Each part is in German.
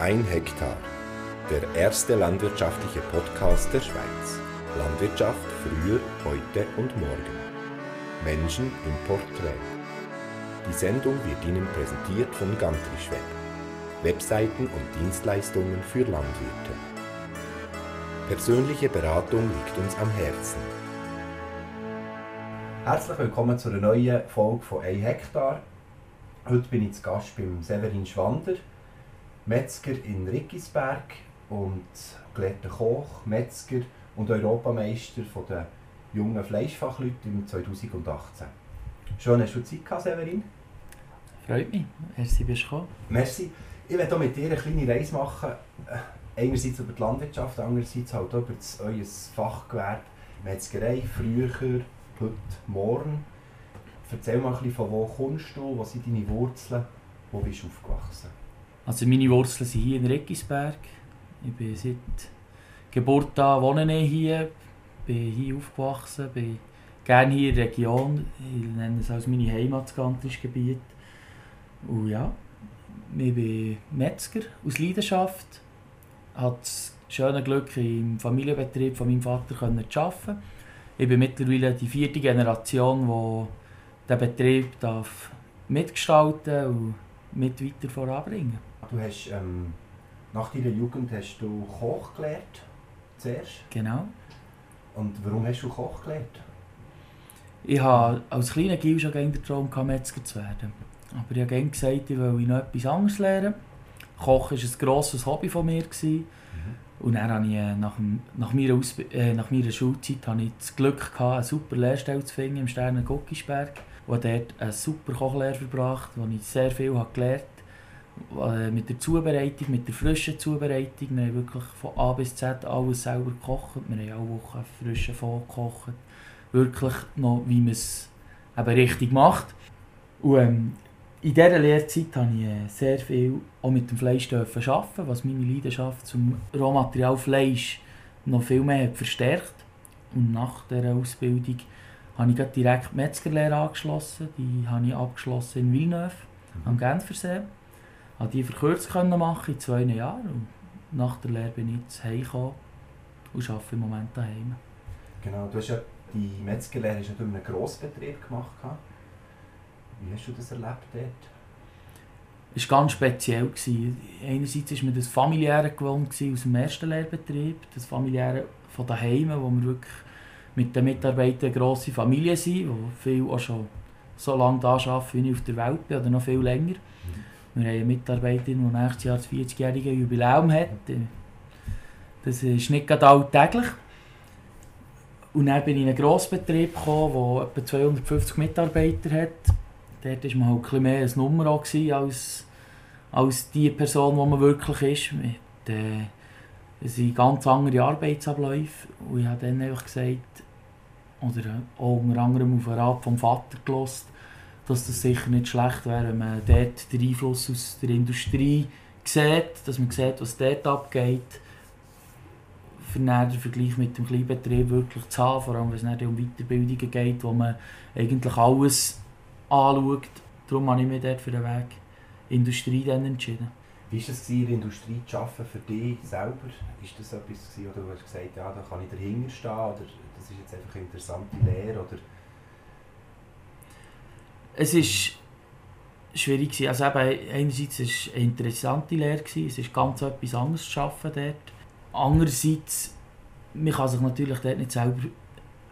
Ein Hektar. Der erste landwirtschaftliche Podcast der Schweiz. Landwirtschaft früher, heute und morgen. Menschen im Porträt. Die Sendung wird Ihnen präsentiert von Gantrischweb. Webseiten und Dienstleistungen für Landwirte. Persönliche Beratung liegt uns am Herzen. Herzlich willkommen zu einer neuen Folge von 1 Hektar. Heute bin ich zu Gast beim Severin Schwander, Metzger in Rickisberg und gelehrter Koch, Metzger und Europameister der jungen Fleischfachleute im 2018. Schön, hast du Zeit gehabt, Severin? Freut mich, merci, bist du gekommen. Merci. Ich werde mit dir eine kleine Reise machen. Äh, einerseits über die Landwirtschaft, andererseits halt auch über das, euer Fachgewerbe, Metzgerei, früher, heute, morgen. Erzähl mal ein bisschen, von wo kommst du, was sind deine Wurzeln, wo bist du aufgewachsen? Also meine Wurzeln sind hier in Reckisberg. Ich bin seit Geburt an, wohne ich hier, bin hier aufgewachsen, bin gerne hier in der Region. Ich nenne es als meine Heimat, das Gebiet. Und ja, ich bin Metzger aus Leidenschaft. Hatte das schöne Glück, im Familienbetrieb von meinem Vater zu arbeiten. Ich bin mittlerweile die vierte Generation, die den Betrieb darf mitgestalten und mit weiter voranbringen Du hast ähm, nach deiner Jugend hast du Koch gelernt, zuerst. Genau. Und warum hast du Koch gelernt? Ich hatte als kleiner Gil schon den Traum, Metzger zu werden. Aber ich habe gerne gesagt, ich will noch etwas anderes lernen. Kochen war ein grosses Hobby von mir. Mhm. Und dann habe ich äh, nach, nach, meiner, äh, nach meiner Schulzeit habe ich das Glück gehabt, eine super Lehrstelle zu finden im Sternen Guckisberg. Und dort eine super Kochlehre verbracht, wo ich sehr viel habe gelernt habe. Äh, mit der Zubereitung, mit der frischen Zubereitung. Wir haben wirklich von A bis Z alles selber gekocht. Wir haben alle Woche frischen Fond gekocht. Wirklich noch, wie man es eben richtig macht. Und ähm, in dieser Lehrzeit habe ich äh, sehr viel auch mit dem Fleisch arbeiten, was meine Leidenschaft zum Rohmaterial Fleisch noch viel mehr hat verstärkt. Und nach dieser Ausbildung habe ich direkt die Metzgerlehre angeschlossen. Die habe ich abgeschlossen in Villeneuve, mhm. am Genfersee. Konnte die verkürzt machen in zwei Jahren. Und nach der Lehre bin ich jetzt heimgekommen und arbeite im Moment daheim. Genau, du hast ja die Metzgerlehre in einem Grossbetrieb gemacht. Wie hast du das erlebt dort? Es war ganz speziell. Einerseits war man das familiäre gewohnt aus dem ersten Lehrbetrieb, das familiäre von daheim, wo wir wirklich mit den Mitarbeitern eine grosse Familie sind, wo viele auch schon so lange da arbeiten, wie ich auf der Welt bin, oder noch viel länger. Wir haben eine Mitarbeiterin, die nächstes Jahr das 40-jährige Jubiläum hat. Das ist nicht gerade alltäglich. Und dann bin ich in einen Grossbetrieb gekommen, der etwa 250 Mitarbeiter hat dort war man halt ein mehr ein Nummer als, als die Person, die man wirklich ist. Mit, äh, es sind ganz andere Arbeitsabläufe. Und ich habe dann einfach gesagt, oder auch unter anderem auf den Rat vom Vater gelost, dass das sicher nicht schlecht wäre, wenn man dort den Einfluss aus der Industrie sieht, dass man sieht, was dort abgeht, für den Vergleich mit dem Kleinbetrieb wirklich zu haben, vor allem wenn es um Weiterbildungen geht, wo man eigentlich alles anschaut. Darum habe ich mich dort für den Weg Industrie dann entschieden. Wie war es, in der Industrie zu arbeiten für dich selber? Ist das etwas, oder du hast gesagt, ja, da kann ich dahinter stehen, oder das ist jetzt einfach eine interessante Lehre, oder? Es ist schwierig Also eben, einerseits war es eine interessante Lehre, es ist ganz etwas anderes zu arbeiten dort. Andererseits, man kann sich natürlich dort nicht selber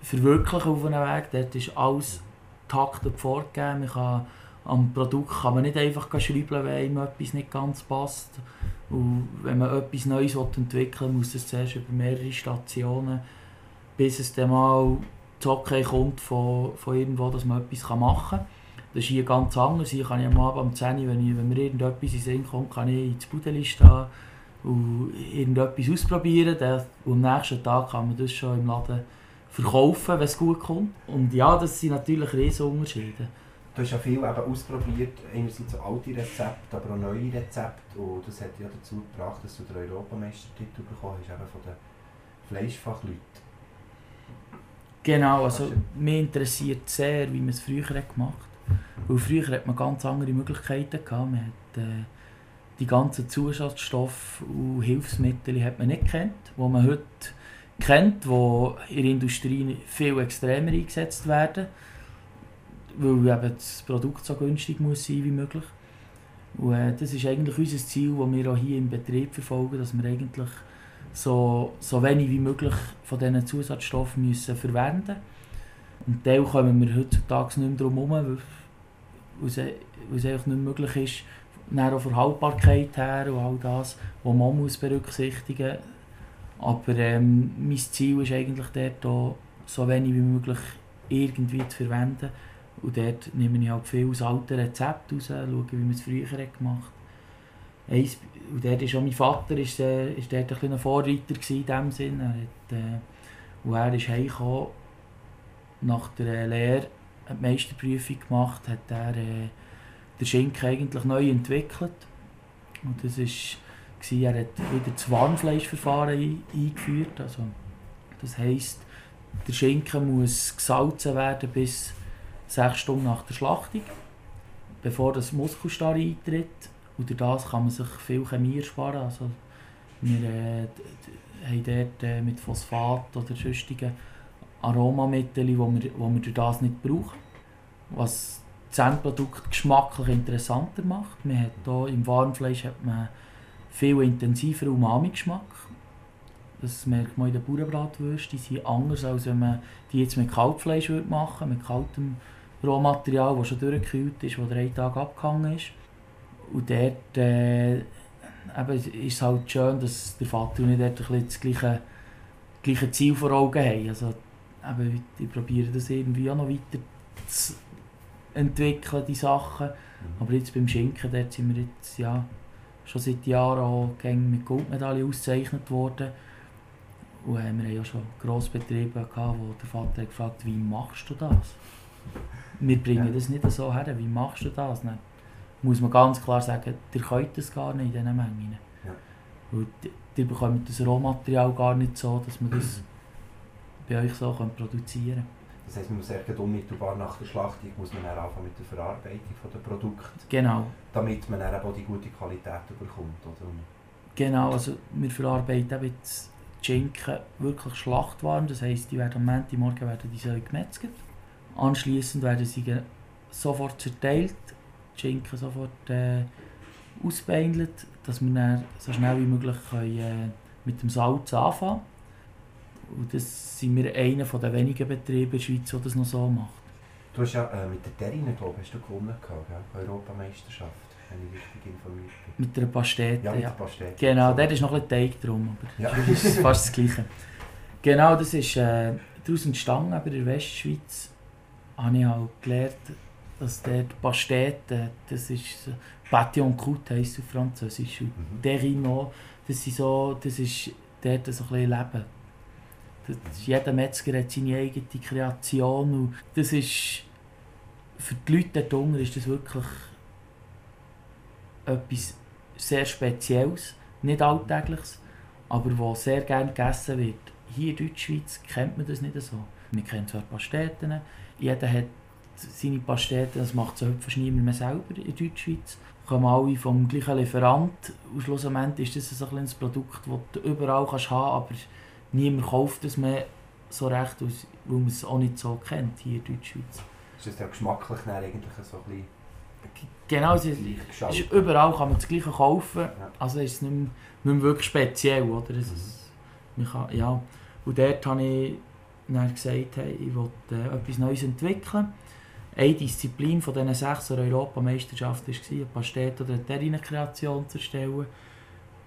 verwirklichen auf einem Weg, dort ist alles getaktet vorgegeben. Man kann, am Produkt kann man nicht einfach schrauben, wenn ihm etwas nicht ganz passt. Und wenn man etwas Neues entwickeln will, muss es zuerst über mehrere Stationen, bis es dann mal das kommt von, von irgendwo, dass man etwas machen kann. Das ist hier ganz anders. Hier kann ich am Abend um 10 Uhr, wenn, ich, wenn mir irgendetwas in den Sinn kommt, kann ich ins Budeli stehen und irgendetwas ausprobieren. Und am nächsten Tag kann man das schon im Laden verkaufen, wenn es gut kommt. Und ja, das sind natürlich riesige Unterschiede. Du hast ja viel eben ausprobiert, einerseits alte Rezepte, aber auch neue Rezepte. Und das hat ja dazu gebracht, dass du den Europameistertitel bekommen hast, eben von den Fleischfachleuten. Genau, also mich interessiert sehr, wie man es früher gemacht hat. Weil früher hat man ganz andere Möglichkeiten gehabt. Man hat, äh, die ganzen Zusatzstoffe und Hilfsmittel hat man nicht kennt, wo man heute kennt, wo in der Industrie viel extremer eingesetzt werden, weil eben das Produkt so günstig muss sein wie möglich. Und äh, das ist eigentlich unser Ziel, das wir auch hier im Betrieb verfolgen, dass wir eigentlich so, so wenig wie möglich von diesen Zusatzstoffen müssen verwenden Und Teil kommen wir heutzutage nicht mehr darum herum, weil, es einfach nicht möglich ist, auch von Haltbarkeit her und all das, was man muss berücksichtigen muss. Aber ähm, mein Ziel ist eigentlich dort auch, so wenig wie möglich irgendwie zu verwenden. Und dort nehme ich halt viel aus alten Rezepten raus, schaue, wie man es früher hat gemacht hat. Und dort ist auch mein Vater ist, äh, ist dort ein, Vorreiter in dem Sinn. Er hat, äh, und er ist heimgekommen, nach der Lehre eine Meisterprüfung gemacht, hat er äh, den Schinken eigentlich neu entwickelt. Und das ist, er hat wieder das Warmfleischverfahren eingeführt. Also, das heisst, der Schinken muss gesalzen werden bis sechs Stunden nach der Schlachtung, bevor das Muskelstarre eintritt. Und durch das kann man sich viel Chemie ersparen. Also, wir äh, haben dort äh, mit Phosphat oder sonstigen Aromamittel, die wir, wir durch das nicht brauchen. Was das Endprodukt geschmacklich interessanter macht. Man hat hier, Im Warmfleisch hat man viel intensiveren Umami-Geschmack. Das merkt man in den Bauernbratwürsten. Die sind anders, als wenn man die jetzt mit Kaltfleisch machen würde, mit kaltem Rohmaterial, das schon durchgekühlt ist, das drei Tage abgehangen ist. Und dort äh, ist es halt schön, dass der Vater und ich dort ein das gleiche, gleiche Ziel vor Augen haben. Also, eben, ich probiere das irgendwie auch noch weiter zu entwickeln, die Sachen. Mhm. Aber jetzt beim Schinken, dort sind wir jetzt ja, schon seit Jahren auch mit Goldmedaille ausgezeichnet worden. Und äh, wir haben ja schon Grossbetriebe gehabt, wo der Vater hat gefragt wie machst du das? Wir bringen ja. das nicht so her, wie machst du das? Dann muss man ganz klar sagen, ihr könnt das gar nicht in diesen Mengen. Ja. Und ihr bekommt das Rohmaterial gar nicht so, dass man das bei euch so produzieren kann. Das heisst, man muss echt unmittelbar nach der Schlachtung muss man dann anfangen mit der Verarbeitung der Produkte. Genau. Damit man dann auch die gute Qualität bekommt. Oder? Genau, also wir verarbeiten jetzt Schinken wirklich schlachtwarm. Das heisst, die werden am Montagmorgen werden die gemetzelt. Anschließend werden sie sofort zerteilt, die Schinken sofort äh, ausbeindelt, dass wir dann so schnell wie möglich können, äh, mit dem Salz anfangen und das sind wir einer der wenigen Betriebe in der Schweiz, die das noch so macht. Du hast ja äh, mit der Terrine, glaube ich, hast du gewonnen, gell? Europameisterschaft, wenn ich richtig informiert bin. Mit der Pastete, ja. Mit der Pastete. Genau, dort ist noch ein Teig drum, aber ja. das ist fast das Gleiche. Genau, das ist äh, daraus entstanden, aber in der Westschweiz habe ich halt gelernt, dass der Pastete, das ist Pâté Coute heisst auf Französisch, und mhm. Terrino, das, ist so, das ist dort so ein bisschen Leben jeder Metzger hat seine eigene Kreation und das ist für die Leute dort unten ist das wirklich etwas sehr Spezielles, nicht Alltägliches, aber was sehr gerne gegessen wird. Hier in Deutschschweiz kennt man das nicht so. Wir kennen zwar Pasteten, jeder hat seine Pasteten, das macht so fast niemand mehr selber in Deutschschweiz. Kommen alle vom gleichen Lieferant und schlussendlich ist das ein, Produkt, das du überall haben kannst, niemand kauft es mehr so recht, weil man es auch nicht so kennt hier in Deutschschweiz. Ist das ja geschmacklich eigentlich so ein bisschen Genau, es ist, ist, überall kann man das Gleiche kaufen, ja. also ist es nicht mehr, nicht mehr wirklich speziell, oder? Es ist, man kann, ja. Und dort habe ich dann gesagt, hey, ich will äh, etwas Neues entwickeln. Eine Disziplin von diesen sechs Europameisterschaften war, eine Pastete oder eine Terrinenkreation zu erstellen.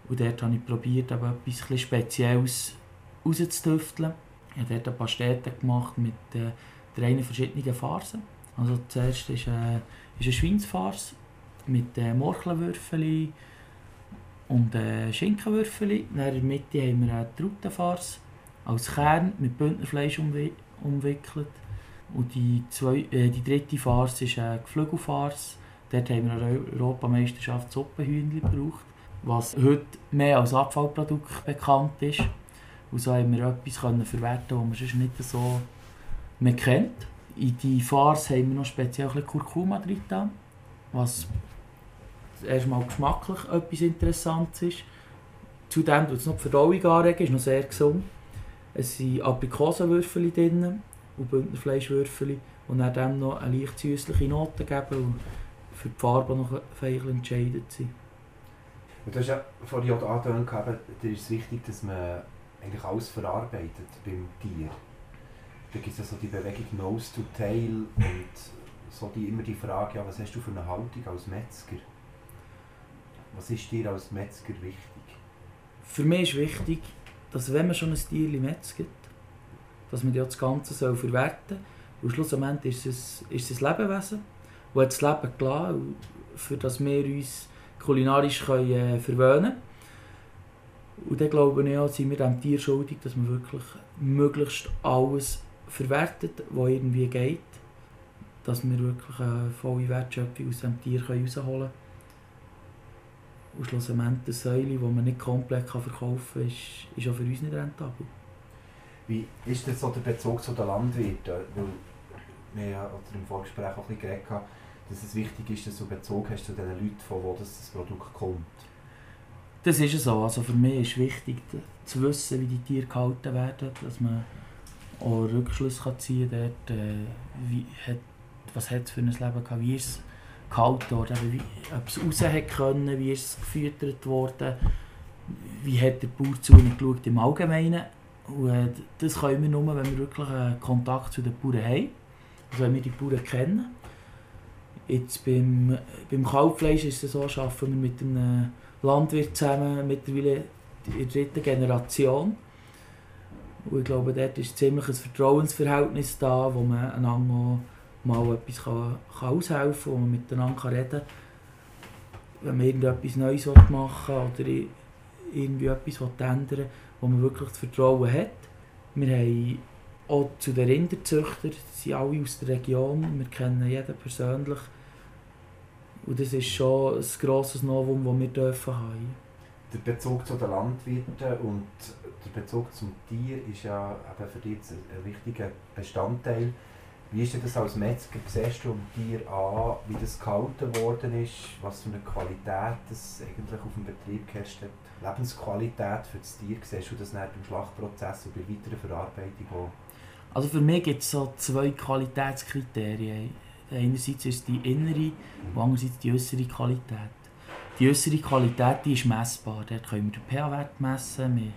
Und dort habe ich probiert, etwas Spezielles rauszutüfteln. Ich habe dort ein paar Städte gemacht mit äh, drei verschiedenen Farsen. Also zuerst ist, äh, ist eine Schweinsfarce mit äh, Morchelwürfeln und äh, Schinkenwürfeln. In der Mitte haben wir eine Trautenfarce als Kern mit Bündnerfleisch umwi umwickelt. Und die, zwei, äh, die dritte Farce ist eine Geflügelfarce. Dort haben wir eine Europameisterschaft Suppenhühnchen gebraucht, was heute mehr als Abfallprodukt bekannt ist. Und so haben wir etwas können verwerten, das man sonst nicht so mehr kennt. In die Farce haben wir noch speziell Kurkuma drin, was erstmal geschmacklich etwas Interessantes ist. Zudem tut es noch die Verdauung anregen, ist noch sehr gesund. Es sind Aprikosenwürfel drin und Bündnerfleischwürfel und dann noch eine leicht süßliche Note geben und für die Farbe noch fein entscheidend sind. Du hast ja vorhin auch angetönt, dir ist es wichtig, dass man eigentlich alles verarbeitet beim Tier. Da gibt es ja so die Bewegung Nose to Tail und so die, immer die Frage, ja, was hast du für eine Haltung als Metzger? Was ist dir als Metzger wichtig? Für mich ist wichtig, dass wenn man schon ein Tier metzget, dass man das Ganze soll verwerten soll. Und schlussendlich ist es, ist es ein Lebewesen, das hat das Leben gelassen, für das wir uns kulinarisch können, äh, verwöhnen können. Und dann glaube ich auch, sind wir dem Tier schuldig, dass man wirklich möglichst alles verwertet, was irgendwie geht. Dass wir wirklich eine volle Wertschöpfung aus dem Tier herausholen können. Und schlussendlich eine Säule, die man nicht komplett verkaufen kann, ist, ist auch für uns nicht rentabel. Wie ist denn so der Bezug zu den Landwirten? Weil wir ja im Vorgespräch auch ein bisschen geredet haben, dass es wichtig ist, dass du Bezug hast zu den Leuten, von wo das, Produkt kommt. Das ist so. Also für mich ist wichtig zu wissen, wie die Tiere gehalten werden, dass man auch Rückschlüsse ziehen kann, dort, äh, wie hat, was hat es für ein Leben gehabt, wie ist es gehalten worden, wie, ob es raus hat können, wie ist es gefüttert worden, wie hat der Bauer zu ihnen geschaut im Allgemeinen. Und, äh, das können wir nur, wenn wir wirklich einen Kontakt zu den Bauern haben, also wenn wir die Bauern kennen. Jetzt beim, beim Kalbfleisch ist es so, arbeiten wir mit einem Landwirt zusammen, mittlerweile in der dritten Generation. Und ich glaube, dort ist ziemlich ein Vertrauensverhältnis da, wo man einander mal etwas kann, kann aushelfen kann, wo man miteinander reden kann. Wenn man irgendetwas Neues machen will oder irgendwie etwas ändern wo man wirklich das Vertrauen hat. Wir haben auch zu den Rinderzüchtern, die sind alle aus der Region, wir kennen jeden persönlich. Und das ist schon ein grosses Novum, das wir dürfen haben. Der Bezug zu den Landwirten und der Bezug zum Tier ist ja eben für dich ein wichtiger Bestandteil. Wie ist das als Metzger? Siehst du am Tier an, wie das gehalten worden ist, was für eine Qualität das eigentlich auf dem Betrieb geherrscht hat? Lebensqualität für das Tier, siehst du das nicht im Schlachtprozess und bei weiteren Verarbeitung auch? Also für mich gibt es so zwei Qualitätskriterien. Einerseits ist die innere und andererseits die äußere Qualität. Die äußere Qualität die ist messbar. Dort können wir den pH-Wert messen. Wir,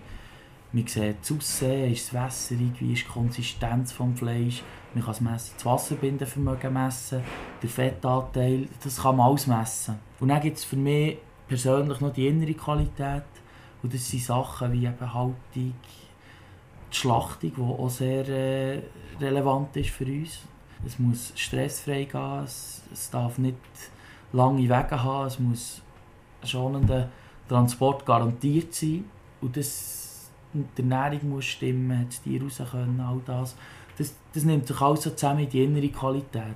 wir sehen das Aussehen, ist es wässerig, wie ist die Konsistenz des Fleisch. Man kann es messen, das Wasserbindenvermögen messen, den Fettanteil, das kann man alles messen. Und dann gibt es für mich persönlich noch die innere Qualität. Und das sind Sachen wie eben Haltung, die Schlachtung, die auch sehr äh, relevant ist für uns. Es muss stressfrei gehen, es, es darf nicht lange Wege haben, es muss schonender Transport garantiert sein. Und das, die Ernährung muss stimmen, das Tier raus können, all das. Das, das nimmt sich alles so zusammen in die innere Qualität.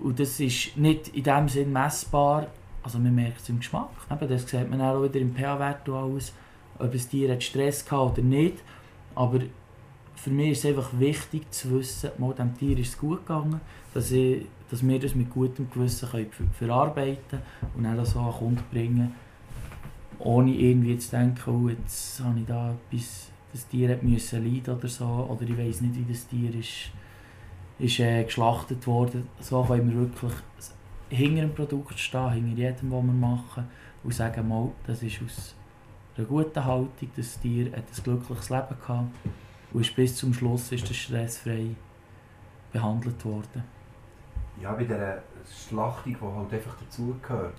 Und das ist nicht in dem Sinn messbar, also man merkt es im Geschmack. Eben, das sieht man auch wieder im pH-Wert aus, ob das Tier hat Stress hat oder nicht. Aber für mich ist es einfach wichtig zu wissen, mal dem Tier ist es gut gegangen, dass, ich, dass wir das mit gutem Gewissen können verarbeiten und dann so an den Kunden bringen, ohne irgendwie zu denken, oh, jetzt habe ich da etwas, das Tier hat müssen leiden oder so, oder ich weiß nicht, wie das Tier ist, ist äh, geschlachtet worden. So können wir wirklich hinter dem Produkt stehen, hinter jedem, was wir machen und sagen, mal, das ist aus einer guten Haltung, das Tier hat ein glückliches Leben gehabt und ist bis zum Schluss ist das stressfrei behandelt worden. Ja, bei dieser Schlachtung, die halt einfach dazugehört,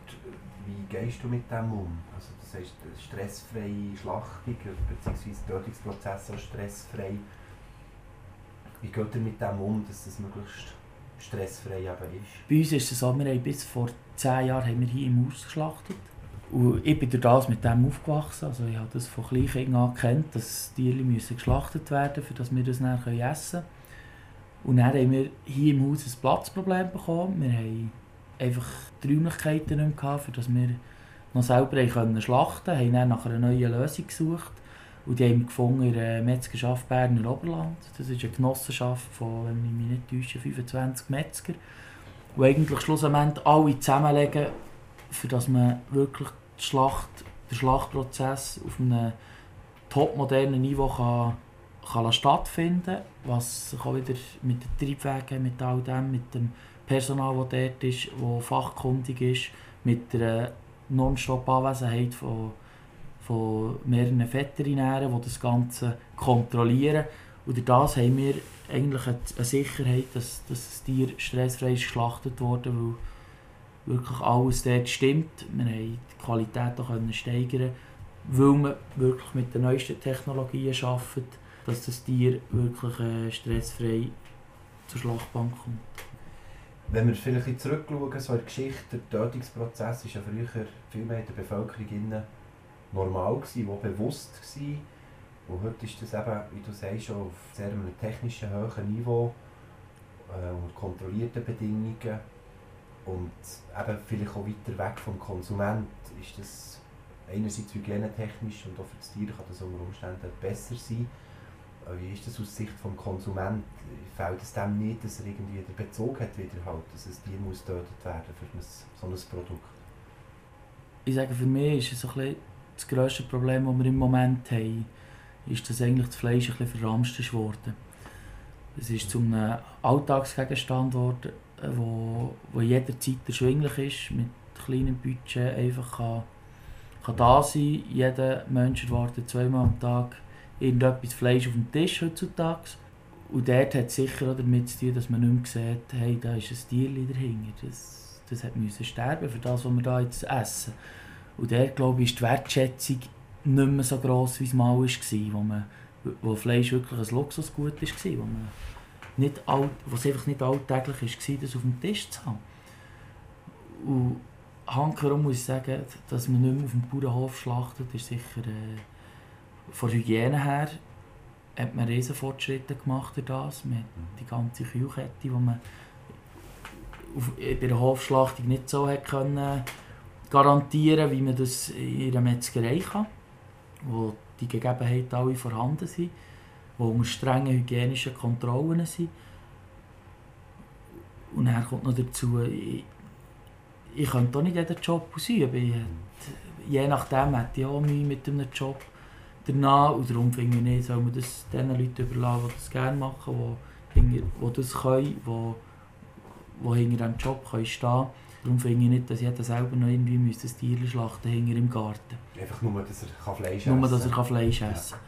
wie gehst du mit dem um? Also das heißt, stressfreie Schlachtung bzw. Tötungsprozess auch stressfrei. Wie geht ihr mit dem um, dass das möglichst stressfrei eben ist? Bei uns ist es so, wir haben bis vor zehn Jahren haben wir hier im Haus geschlachtet. Und ich bin durch das mit dem aufgewachsen. Also ich habe das von Kleinkindern an gekannt, dass Tiere müssen geschlachtet werden müssen, damit wir das dann essen können. Und dann haben wir hier im Haus ein Platzproblem bekommen. Wir haben einfach die Räumlichkeiten nicht mehr für dass wir noch selber können schlachten konnten. Wir haben nach einer neuen Lösung gesucht. Und die haben wir gefunden in der Metzgerschaft Berner Oberland. Das ist eine Genossenschaft von, wenn ich mich nicht täusche, 25 Metzger. Die eigentlich schlussendlich alle zusammenlegen für dass man wirklich die Schlacht, den Schlachtprozess auf einem topmodernen Niveau kann, kann stattfinden was sich auch wieder mit den Triebwegen, mit all dem, mit dem Personal, das dort ist, das fachkundig ist, mit der Nonstop-Anwesenheit von, von mehreren Veterinären, die das Ganze kontrollieren. Und durch das haben wir eigentlich eine Sicherheit, dass, dass das Tier stressfrei geschlachtet wurde, weil wirklich alles dort stimmt. Wir haben die Qualität auch steigern weil man wirklich mit den neuesten Technologien arbeitet, dass das Tier wirklich äh, stressfrei zur Schlachtbank kommt. Wenn wir vielleicht zurückschauen, so in der Geschichte, der Tötungsprozess war ja früher viel mehr in der Bevölkerung normal, gewesen, war bewusst. Gewesen. Und heute ist das eben, wie du sagst, auf sehr einem technischen hohen Niveau, äh, unter kontrollierten Bedingungen und eben vielleicht auch weiter weg vom Konsument ist das einerseits hygienetechnisch und auch für das Tier kann das unter Umständen besser sein. Wie ist das aus Sicht des Konsumenten? Fällt es dem nicht, dass er irgendwie den Bezug hat, wieder halt, dass ein Tier muss getötet werden für ein, so ein Produkt? Ich sage, für mich ist es ein das grösste Problem, das wir im Moment haben, ist, dass eigentlich das Fleisch ein bisschen verramscht ist. Es ist zu einem Alltagsgegenstand geworden, wo, wo jederzeit erschwinglich ist, mit kleinem Budget einfach kann, kann da sein. Jeder Mensch erwartet zweimal am Tag irgendetwas Fleisch auf dem Tisch heutzutage. Und dort hat es sicher damit zu tun, dass man nicht mehr sieht, hey, da ist ein Tier dahinter. Das, das hat müssen sterben für das, was wir da jetzt essen. Und dort, glaube ich, ist die Wertschätzung nicht mehr so gross, wie es mal war, wo, man, wo Fleisch wirklich ein Luxusgut war, wo, man nicht all, wo es einfach nicht alltäglich war, das auf dem Tisch zu haben. Und handkehrum muss ich sagen, dass man nicht mehr auf dem Bauernhof schlachtet, ist sicher... Äh, von Hygiene her hat man riesen Fortschritte gemacht durch das. Man hat die ganze Kühlkette, die man auf, bei der Hofschlachtung nicht so hat können garantieren wie man das in einer Metzgerei kann, wo die Gegebenheiten alle vorhanden sind, wo unter strengen hygienischen Kontrollen sind. Und dann kommt noch dazu, ich, ich könnte auch nicht jeden Job ausüben. Je nachdem hätte ich auch Mühe mit einem Job danach. Und darum finde ich nicht, soll man das den Leuten überlassen, die das gerne machen, die, die das können, die, die hinter diesem Job können stehen können. Darum finde ich nicht, dass jeder selber noch irgendwie ein Tier schlachten hinter im Garten. Einfach nur, dass er Fleisch essen kann. Nur, dass er Fleisch essen kann.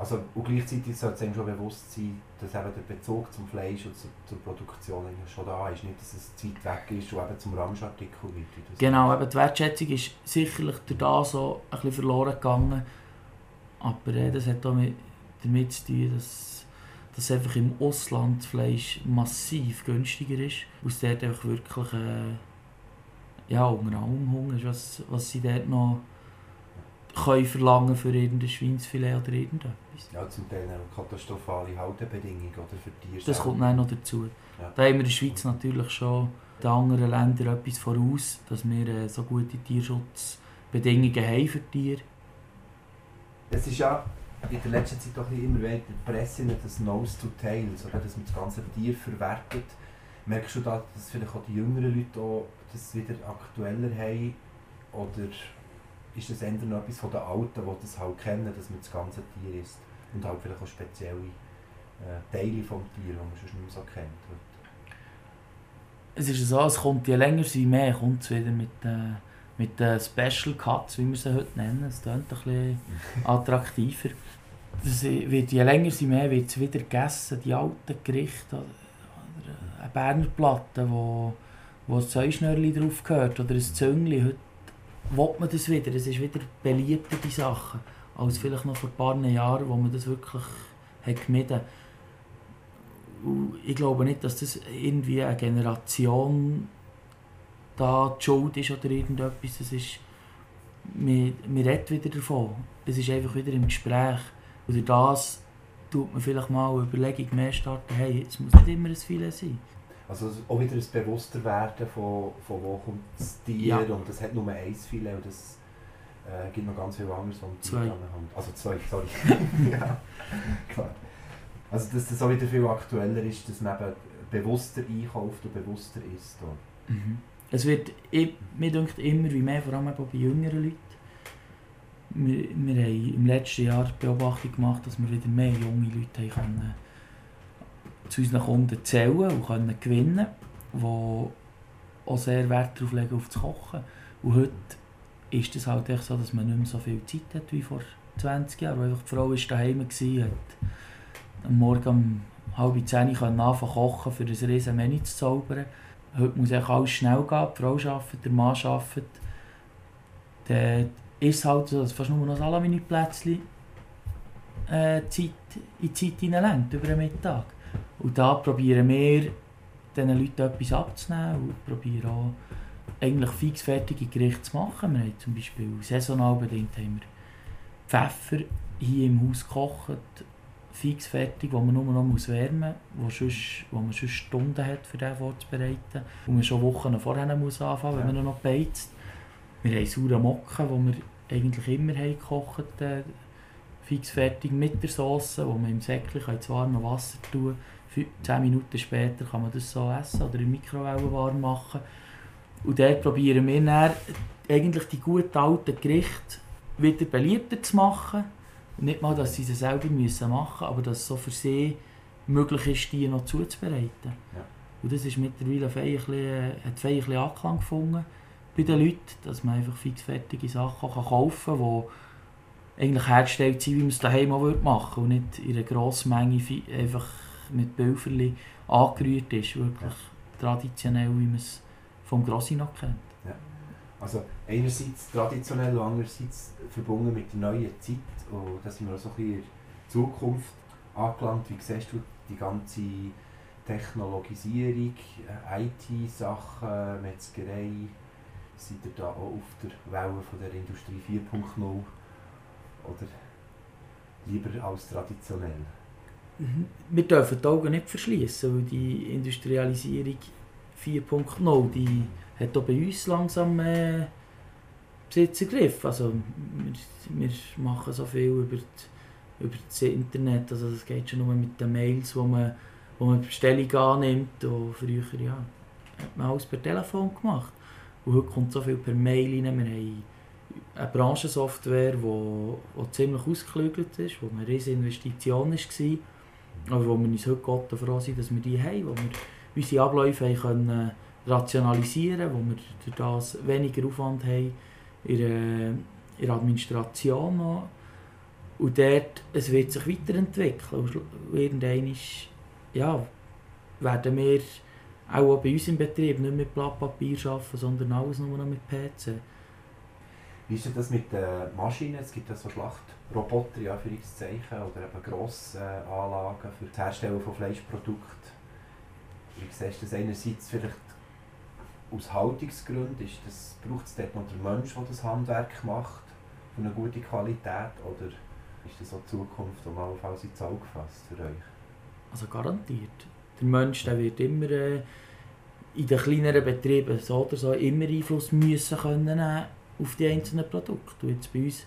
Also, und gleichzeitig sollte es schon bewusst sein, dass eben der Bezug zum Fleisch und zur, zur Produktion schon da ist. Nicht, dass es zu weit weg ist und eben zum Ramschartikel wird. Genau, eben die Wertschätzung ist sicherlich durch das so ein bisschen verloren gegangen. Aber äh, das hat auch mit, damit zu tun, dass, dass einfach im Ausland das Fleisch massiv günstiger ist. Aus dort einfach wirklich äh, ja, unter Hunger ist, was, was sie dort noch können verlangen für irgendein Schweinsfilet oder irgendetwas. Ja, zum Teil auch katastrophale Haltebedingungen oder für Tiere. Das kommt dann noch dazu. Ja. Da haben wir in der Schweiz natürlich schon den anderen Ländern etwas voraus, dass wir äh, so gute Tierschutzbedingungen haben für Tiere. Es ist ja in der letzten Zeit doch immer wieder in der Presse das Nose to Tails, oder dass man das ganze Tier verwertet. Merkst du da, dass vielleicht auch die jüngeren Leute auch das wieder aktueller haben? Oder ist das eher noch etwas von den Alten, die das halt kennen, dass man das ganze Tier isst? Und halt vielleicht auch spezielle äh, Teile vom Tier, die man sonst nicht mehr so kennt. Es ist so, es kommt je länger sie mehr, kommt es wieder mit... Äh mit den Special Cuts, wie wir sie heute nennen. Es klingt ein bisschen attraktiver. Das wird, je länger sie mehr wird es wieder gegessen, die alten Gerichte. Oder eine Berner Platte, wo, wo ein Zeuschnörli drauf gehört, oder ein Züngli. Heute will man das wieder. Es ist wieder beliebter, die Sachen, als vielleicht noch vor ein paar Jahren, wo man das wirklich hat gemieden hat. Ich glaube nicht, dass das irgendwie eine Generation da die Schuld ist oder irgendetwas. Es ist, man, man redet wieder davon. Es ist einfach wieder im Gespräch. Und durch das tut man vielleicht mal eine Überlegung mehr starten, hey, es muss nicht immer ein Filet sein. Also auch wieder ein bewusster werden von, von wo kommt das Tier ja. und das hat nur ein Filet und das äh, gibt noch ganz viel anderes, was zwei. Also zwei, sorry. ja, klar. Also dass das auch wieder viel aktueller ist, dass man eben bewusster einkauft und bewusster isst. Mhm. Es wird, ich, mir denkt immer wie mehr, vor allem bei jüngeren Leuten. Wir, wir haben im letzten Jahr die Beobachtung gemacht, dass wir wieder mehr junge Leute haben können, zu unseren Kunden zählen und können gewinnen die auch sehr Wert darauf legen, auf das Kochen. Und heute ist es halt echt so, dass man nicht mehr so viel Zeit hat wie vor 20 Jahren. Weil die Frau war daheim, war, hat am Morgen um halb zehn anfangen kochen, für ein riesen Menü zu zaubern. Heute muss eigentlich alles schnell gehen, die Frau arbeitet, der Mann arbeitet. Dann ist es halt so, dass fast nur noch Salami-Plätzchen äh, Zeit, in die Zeit hineinlenkt, über den Mittag. Und da probieren wir, diesen Leuten etwas abzunehmen und probieren auch eigentlich fixfertige Gerichte zu machen. Wir haben zum Beispiel saisonal bedingt haben wir Pfeffer hier im Haus gekocht, fixfertig, wo man nur noch muss wärmen muss, wo, wo man sonst Stunden hat, für den vorzubereiten. Wo man schon Wochen vorher muss anfangen muss, wenn man noch beizt. Wir haben saure Mocken, die wir eigentlich immer haben gekocht äh, fixfertig mit der Sauce, wo man im Säckchen ins warme Wasser tun kann. Zehn Minuten später kann man das so essen oder in Mikrowelle warm machen. Und dort probieren wir dann eigentlich die guten alten Gerichte wieder beliebter zu machen nicht mal, dass sie sie selber müssen machen müssen, aber dass es so für sie möglich ist, die noch zuzubereiten. Ja. Und das ist mittlerweile ein bisschen, Anklang gefunden bei den Leuten, dass man einfach fixfertige Sachen kann kaufen kann, die eigentlich hergestellt sind, wie man es daheim auch machen würde und nicht in einer grossen Menge einfach mit Pulverli angerührt ist. Wirklich ja. traditionell, wie man es vom Grossi noch kennt. Ja. Also einerseits traditionell und andererseits verbunden mit der neuen Zeit und da sind wir auch so ein bisschen in der Zukunft angelangt. Wie siehst du die ganze Technologisierung, äh, IT-Sachen, Metzgerei? Seid ihr da auch auf der Welle von der Industrie 4.0 oder lieber als traditionell? Mhm. Wir dürfen die Augen nicht verschließen, weil die Industrialisierung 4.0 die hat auch bei uns langsam äh, Besitz ergriffen. Also, wir, wir machen so viel über, die, über das Internet, also das geht schon nur mit den Mails, wo man, wo man Bestellungen annimmt. Und früher ja, hat man alles per Telefon gemacht. Und heute kommt so viel per Mail rein. Wir haben eine Branchensoftware, die, ziemlich ausgeklügelt ist, wo eine riesige Investition war. Aber wo wir uns heute Gott froh sind, dass wir die haben, wo wir unsere Abläufe können rationalisieren können, wo wir durch das weniger Aufwand haben in der, in der Administration noch. Und dort, es wird sich weiterentwickeln. Und ja, werden wir auch bei uns im Betrieb nicht mit Blatt Papier arbeiten, sondern alles nur noch mit PC. Wie ist das mit den Maschinen? Es gibt ja so Schlachtroboter, ja, für Zeichen, oder eben Grossanlagen für das Herstellen von Fleischprodukten. Wie siehst du das einerseits vielleicht aus Haltungsgründen ist das, braucht es dort noch der Mensch, der das Handwerk macht, für eine gute Qualität, oder ist das auch die Zukunft, die auf ins Auge fasst für euch? Also garantiert. Der Mensch der wird immer äh, in den kleineren Betrieben so oder so immer Einfluss müssen können auf die einzelnen Produkte. Und jetzt bei uns,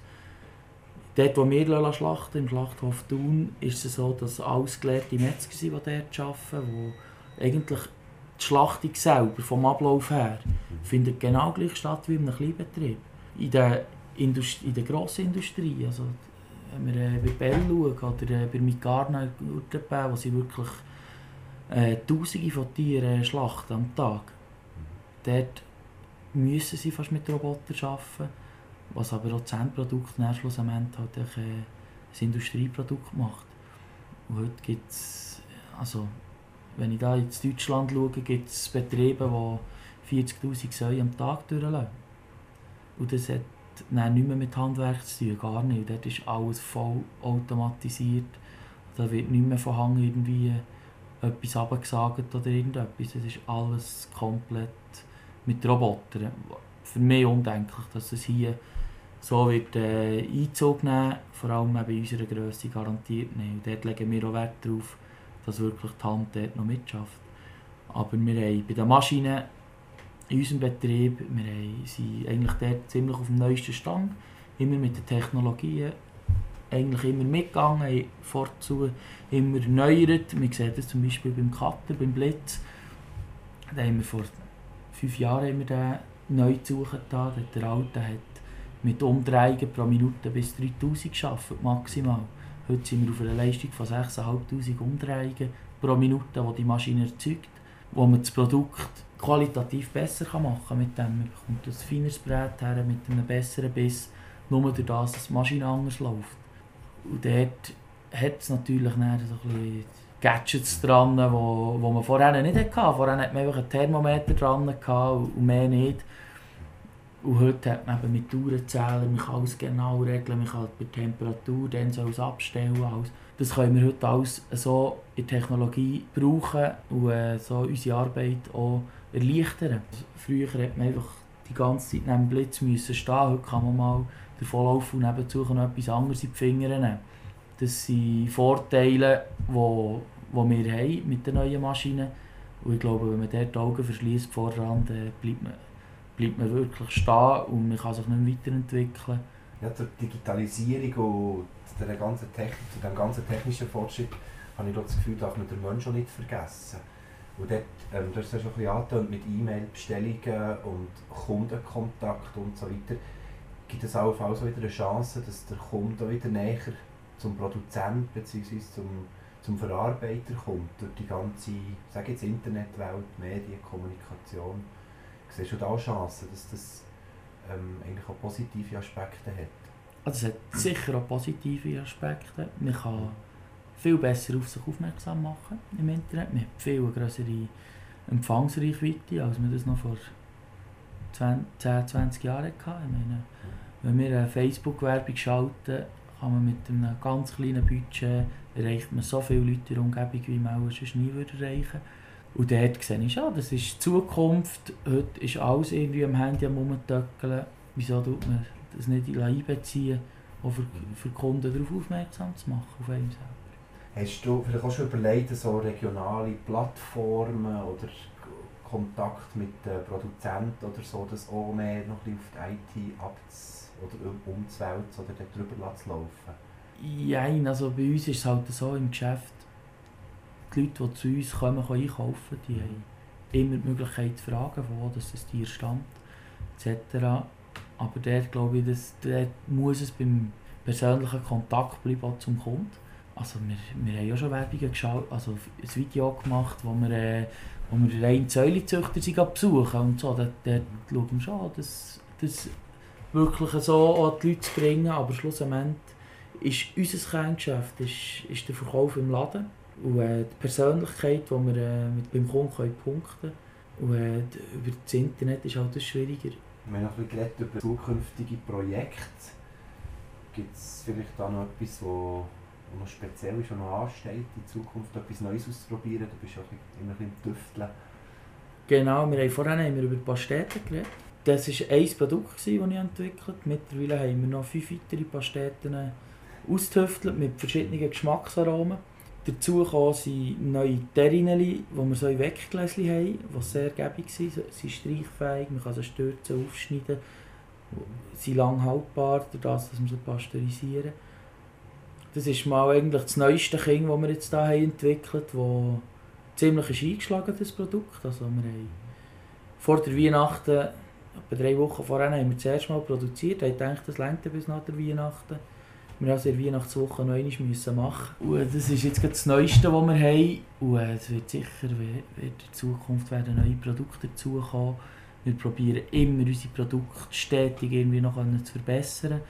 dort wo wir schlachten, im Schlachthof Thun, ist es so, dass alles gelehrte Metzger sind, die dort arbeiten, eigentlich die Schlachtung selber, vom Ablauf her, findet genau gleich statt wie in einem Kleinbetrieb. In der, Indust in der grossen Industrie, also wenn wir äh, bei Bell schauen oder äh, bei Mikarna in Urtepää, wo sie wirklich äh, Tausende von Tieren schlachten am Tag, dort müssen sie fast mit Robotern arbeiten, was aber auch das Endprodukt schlussendlich halt äh, ein Industrieprodukt macht. Und heute gibt es, also wenn ich da in Deutschland schaue, gibt es Betriebe, die 40'000 Säue am Tag durchlassen. Und das hat nein, nicht mehr mit Handwerk zu tun, gar nicht. Dort ist alles voll automatisiert. Da wird nicht mehr von Hang irgendwie etwas abgesagt oder irgendetwas. Es ist alles komplett mit Robotern. Für mich undenklich, dass es hier so wird äh, Einzug nehmen, vor allem bei unserer Größe garantiert nicht. Und dort legen wir auch Wert darauf, dass wirklich die Hand dort noch mitschafft. Aber wir haben bei den Maschinen in unserem Betrieb, wir sind eigentlich dort ziemlich auf dem neuesten Stand, immer mit den Technologien eigentlich immer mitgegangen, haben immer erneuert. Wir sehen das zum Beispiel beim Cutter, beim Blitz. Da haben wir vor fünf Jahren wir den neu da. Der alte hat mit Umdrehungen pro Minute bis 3000 geschafft, maximal. Heute sind wir auf einer Leistung von 6'500 Umdrehungen pro Minute, die die Maschine erzeugt, wo man das Produkt qualitativ besser machen kann mit dem. Man bekommt ein feines Brett her, mit einem besseren Biss, nur durch das, dass die Maschine anders läuft. Und dort hat es natürlich so ein bisschen Gadgets dran, die man vorher nicht hatte. Vorher hatte man einfach einen Thermometer dran und mehr nicht. Und heute hat man eben mit Uhrenzähler, man kann alles genau regeln, man kann bei Temperatur dann so alles abstellen. Alles. Das können wir heute alles so in Technologie brauchen und äh, so unsere Arbeit auch erleichtern. Früher hat man einfach die ganze Zeit neben dem Blitz müssen stehen. Heute kann man mal davonlaufen und nebenzu noch etwas anderes in die Finger nehmen. Das sind Vorteile, die, wir haben mit den neuen Maschinen. Und ich glaube, wenn man dort die Augen verschließt voran, dann bleibt man bleibt man wirklich stehen und man kann sich nicht weiterentwickeln. Ja, zur Digitalisierung und der ganzen Technik, zu dem ganzen technischen Fortschritt habe ich das Gefühl, darf man den Menschen nicht vergessen. Und dort, ähm, du hast ja schon ein bisschen angetönt, mit E-Mail-Bestellungen und Kundenkontakt und so weiter, gibt es auch also wieder eine Chance, dass der Kunde wieder näher zum Produzenten bzw. Zum, zum Verarbeiter kommt, durch die ganze, sage jetzt Internetwelt, Medien, Kommunikation. Siehst du da Chancen, dass das ähm, eigentlich auch positive Aspekte hat? Also es hat sicher auch positive Aspekte. Man kann viel besser auf sich aufmerksam machen im Internet. Man hat viel größere Empfangsreichweite, als man das noch vor 10, 20 Jahren hatte. Ich meine, wenn wir eine Facebook-Werbung schalten, kann man mit einem ganz kleinen Budget erreicht man so viele Leute in der Umgebung, wie man auch sonst nie erreichen würde. Und dort sehe ich schon, das ist die Zukunft. Heute ist alles irgendwie am Handy am Rumtöckeln. Wieso tut man das nicht einbeziehen, auch für, für Kunden darauf aufmerksam zu machen, auf einen selber? Hast du vielleicht auch schon überlegt, so regionale Plattformen oder Kontakt mit den Produzenten oder so, das auch mehr noch auf die IT abz oder umzuwälzen oder darüber zu laufen? Ja, also bei uns ist es halt so im Geschäft, die Leute, die zu uns kommen, können einkaufen die haben immer die Möglichkeit zu fragen, wo das Tier stammt, etc. Aber dort glaube ich, dass, dort muss es beim persönlichen Kontakt bleiben auch zum Kunden. Also wir, wir haben ja schon Werbungen geschaut, also ein Video gemacht, wo wir, äh, wo wir rein Säulezüchter besuchen und so. Dort, dort schauen wir schon, dass das wirklich so an die Leute zu bringen, aber schlussendlich ist unser Kerngeschäft ist, ist der Verkauf im Laden und äh, die Persönlichkeit, die wir äh, mit beim Kunden können punkten können. Und äh, über das Internet ist halt das schwieriger. Wir haben noch bisschen über zukünftige Projekte. Gibt es vielleicht da noch etwas, wo, wo noch speziell ist, was noch ansteht, in Zukunft etwas Neues auszuprobieren? Du bist ja immer ein bisschen Tüfteln. Genau, wir haben vorhin haben wir über Pasteten geredet. Das war ein Produkt, das ich entwickelt habe. Mittlerweile haben wir noch fünf weitere Pasteten ausgetüftelt mit verschiedenen Geschmacksaromen. Dazu sind neue Terrineli, die wir so in Weggläschen haben, die sehr gäbig sind. Sie sind streichfähig, man kann sie stürzen, aufschneiden. Sie sind lang haltbar, dadurch, dass wir sie pasteurisieren. Das ist mal eigentlich das neueste Kind, das wir jetzt hier entwickelt haben, das ziemlich ist eingeschlagen das Produkt. Also wir haben vor der Weihnachten, etwa drei Wochen vorher, haben wir das erste Mal produziert. Ich dachte, das längt bis nach der Weihnachten wir also in der Weihnachtswoche noch einmal müssen machen und Das ist jetzt das Neueste, was wir haben. Und äh, es wird sicher wird in Zukunft werden neue Produkte dazukommen. Wir probieren immer unsere Produkte stetig irgendwie noch zu verbessern.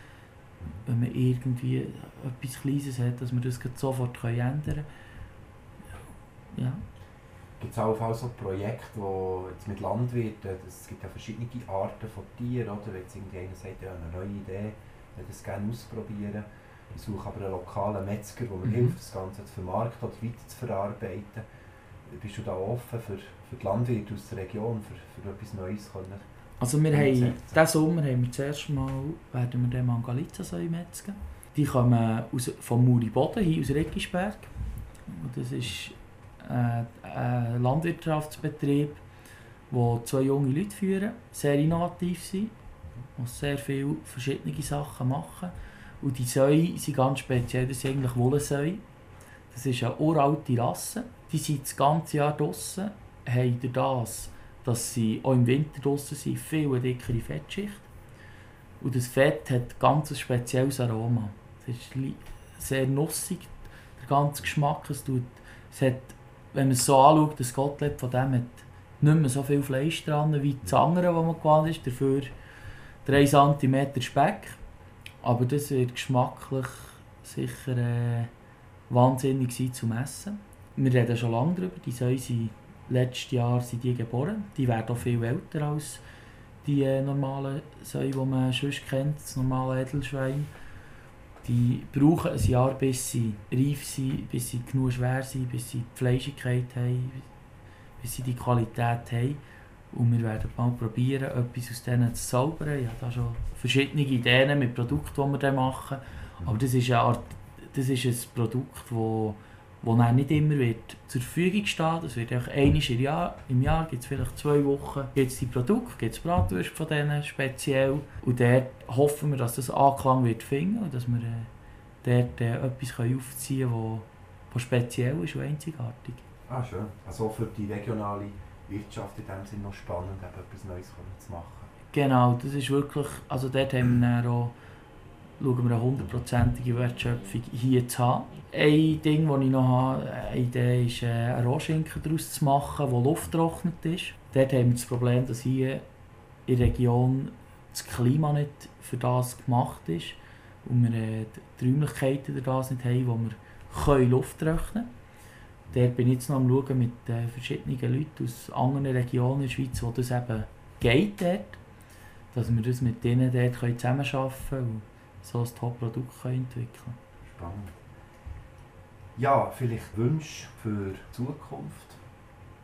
Wenn man irgendwie etwas Kleines hat, dass wir das sofort ändern können. Ja. Gibt es auch so Projekte, wo jetzt mit Landwirten, es gibt ja verschiedene Arten von Tieren, oder? Wenn jetzt irgendjemand sagt, ja, eine neue Idee, würde das gerne ausprobieren. Ich suche aber einen lokalen Metzger, der mir mhm. hilft, das Ganze zu vermarkten oder weiter zu verarbeiten. Bist du da offen für, für die Landwirte aus der Region, für, für etwas Neues können? Also wir haben, diesen Sommer haben wir zuerst mal, werden wir den Mangalitza metzgen. Die kommen aus, vom Muri Boden hier aus Reckisberg. Und das ist äh, ein Landwirtschaftsbetrieb, wo zwei junge Leute führen, sehr innovativ sind, die sehr viele verschiedene Sachen machen und die Säue sind ganz speziell, das sind eigentlich Wollsäue. Das ist eine uralte Rasse. Die sind das ganze Jahr draußen, haben das dass sie auch im Winter draußen sind, viel dickere Fettschicht. Und das Fett hat ganz ein spezielles Aroma. Es ist sehr nussig, der ganze Geschmack. Es, tut, es hat, wenn man es so anschaut, das Gottlieb von dem hat nicht mehr so viel Fleisch dran wie das andere, das man gewohnt ist. Dafür 3 cm Speck. Aber das wird geschmacklich sicher äh, wahnsinnig sein zum Essen. Wir reden schon lange darüber. Die Säue sind letztes Jahr sind die geboren. Die werden auch viel älter als die äh, normalen Säue, die man sonst kennt, das normale Edelschwein. Die brauchen ein Jahr, bis sie reif sind, bis sie genug schwer sind, bis sie die Fleischigkeit haben, bis sie die Qualität haben. Und wir werden mal probieren, etwas aus denen zu zaubern. Ich habe da schon verschiedene Ideen mit Produkten, die wir dann machen. Aber das ist, eine Art, das ist ein Produkt, das wo dann nicht immer wird zur Verfügung stehen Das wird auch einmal im Jahr, im Jahr gibt es vielleicht zwei Wochen, gibt es die Produkte, gibt es Bratwürste von denen speziell. Und dort hoffen wir, dass das Anklang wird finden und dass wir äh, dort äh, etwas können aufziehen können, was speziell ist und einzigartig. Ah, schön. Also für die regionale Wirtschaft in dem Sinne noch spannend, etwas Neues zu machen. Genau, das ist wirklich, also dort haben wir dann auch schauen wir eine hundertprozentige Wertschöpfung hier zu haben. Ein Ding, das ich noch habe, eine Idee ist, äh, einen Rohschinken daraus zu machen, der lufttrocknet ist. Dort haben wir das Problem, dass hier in der Region das Klima nicht für das gemacht ist und wir äh, die Räumlichkeiten das nicht haben, wo wir Luft trocknen können. Dort bin ich jetzt noch am Schauen mit äh, verschiedenen Leuten aus anderen Regionen in der Schweiz, wo das eben geht dort, dass wir das mit denen dort zusammenarbeiten können so ein Top-Produkt entwickeln können. Spannend. Ja, vielleicht Wünsche für die Zukunft?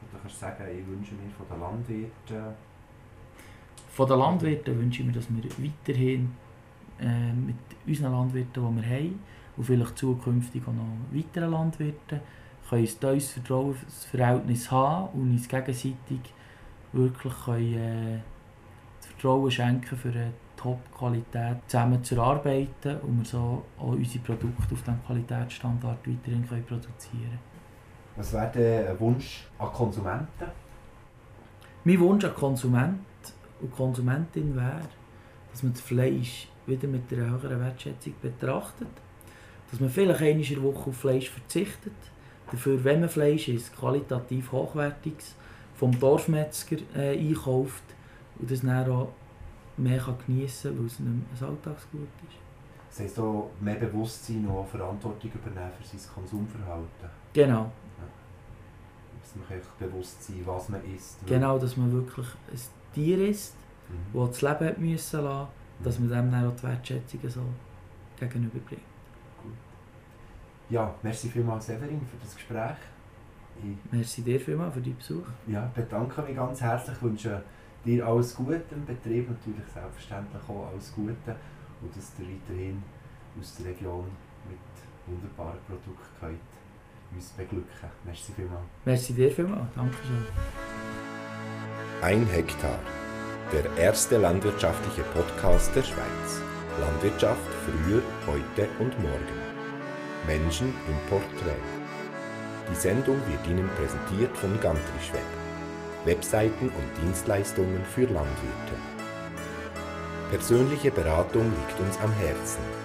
Oder kannst du sagen, ich wünsche mir von den Landwirten... Von den Landwirten wünsche ich mir, dass wir weiterhin äh, mit unseren Landwirten, die wir haben, und vielleicht zukünftig auch noch weiteren Landwirten, können ein teures Vertrauensverhältnis haben und uns gegenseitig wirklich können, äh, das Vertrauen schenken für eine Top-Qualität zusammen zu erarbeiten und wir so auch unsere Produkte auf diesem Qualitätsstandard weiterhin können produzieren. Was wäre ein Wunsch an Konsumenten? Mein Wunsch an Konsument und Konsumentin wäre, dass man das Fleisch wieder mit einer höheren Wertschätzung betrachtet. Dass man vielleicht einmal in der Woche auf Fleisch verzichtet. Dafür, wenn man Fleisch isst, qualitativ hochwertiges vom Dorfmetzger äh, einkauft und das dann auch mehr geniessen kann, weil es nicht ein Alltagsgut ist. Das heisst auch mehr Bewusstsein und Verantwortung übernehmen für sein Konsumverhalten. Genau. Ja. Dass man sich bewusst sein was man isst. Genau, dass man wirklich ein Tier isst, mhm. das das Leben hat müssen lassen, dass man dem dann auch die Wertschätzung so gegenüberbringt. Ja, merci vielmals Severin für das Gespräch. Ich merci dir vielmals für deinen Besuch. Ja, bedanke mich ganz herzlich, wünsche dir alles Gute im Betrieb, natürlich selbstverständlich auch alles Gute und dass ihr weiterhin aus der Region mit wunderbaren Produkten könnt uns beglücken. Merci vielmals. Merci dir vielmals. Dankeschön. Ein Hektar. Der erste landwirtschaftliche Podcast der Schweiz. Landwirtschaft früher, heute und morgen. Menschen im Porträt. Die Sendung wird Ihnen präsentiert von Gantrischweb. Webseiten und Dienstleistungen für Landwirte. Persönliche Beratung liegt uns am Herzen.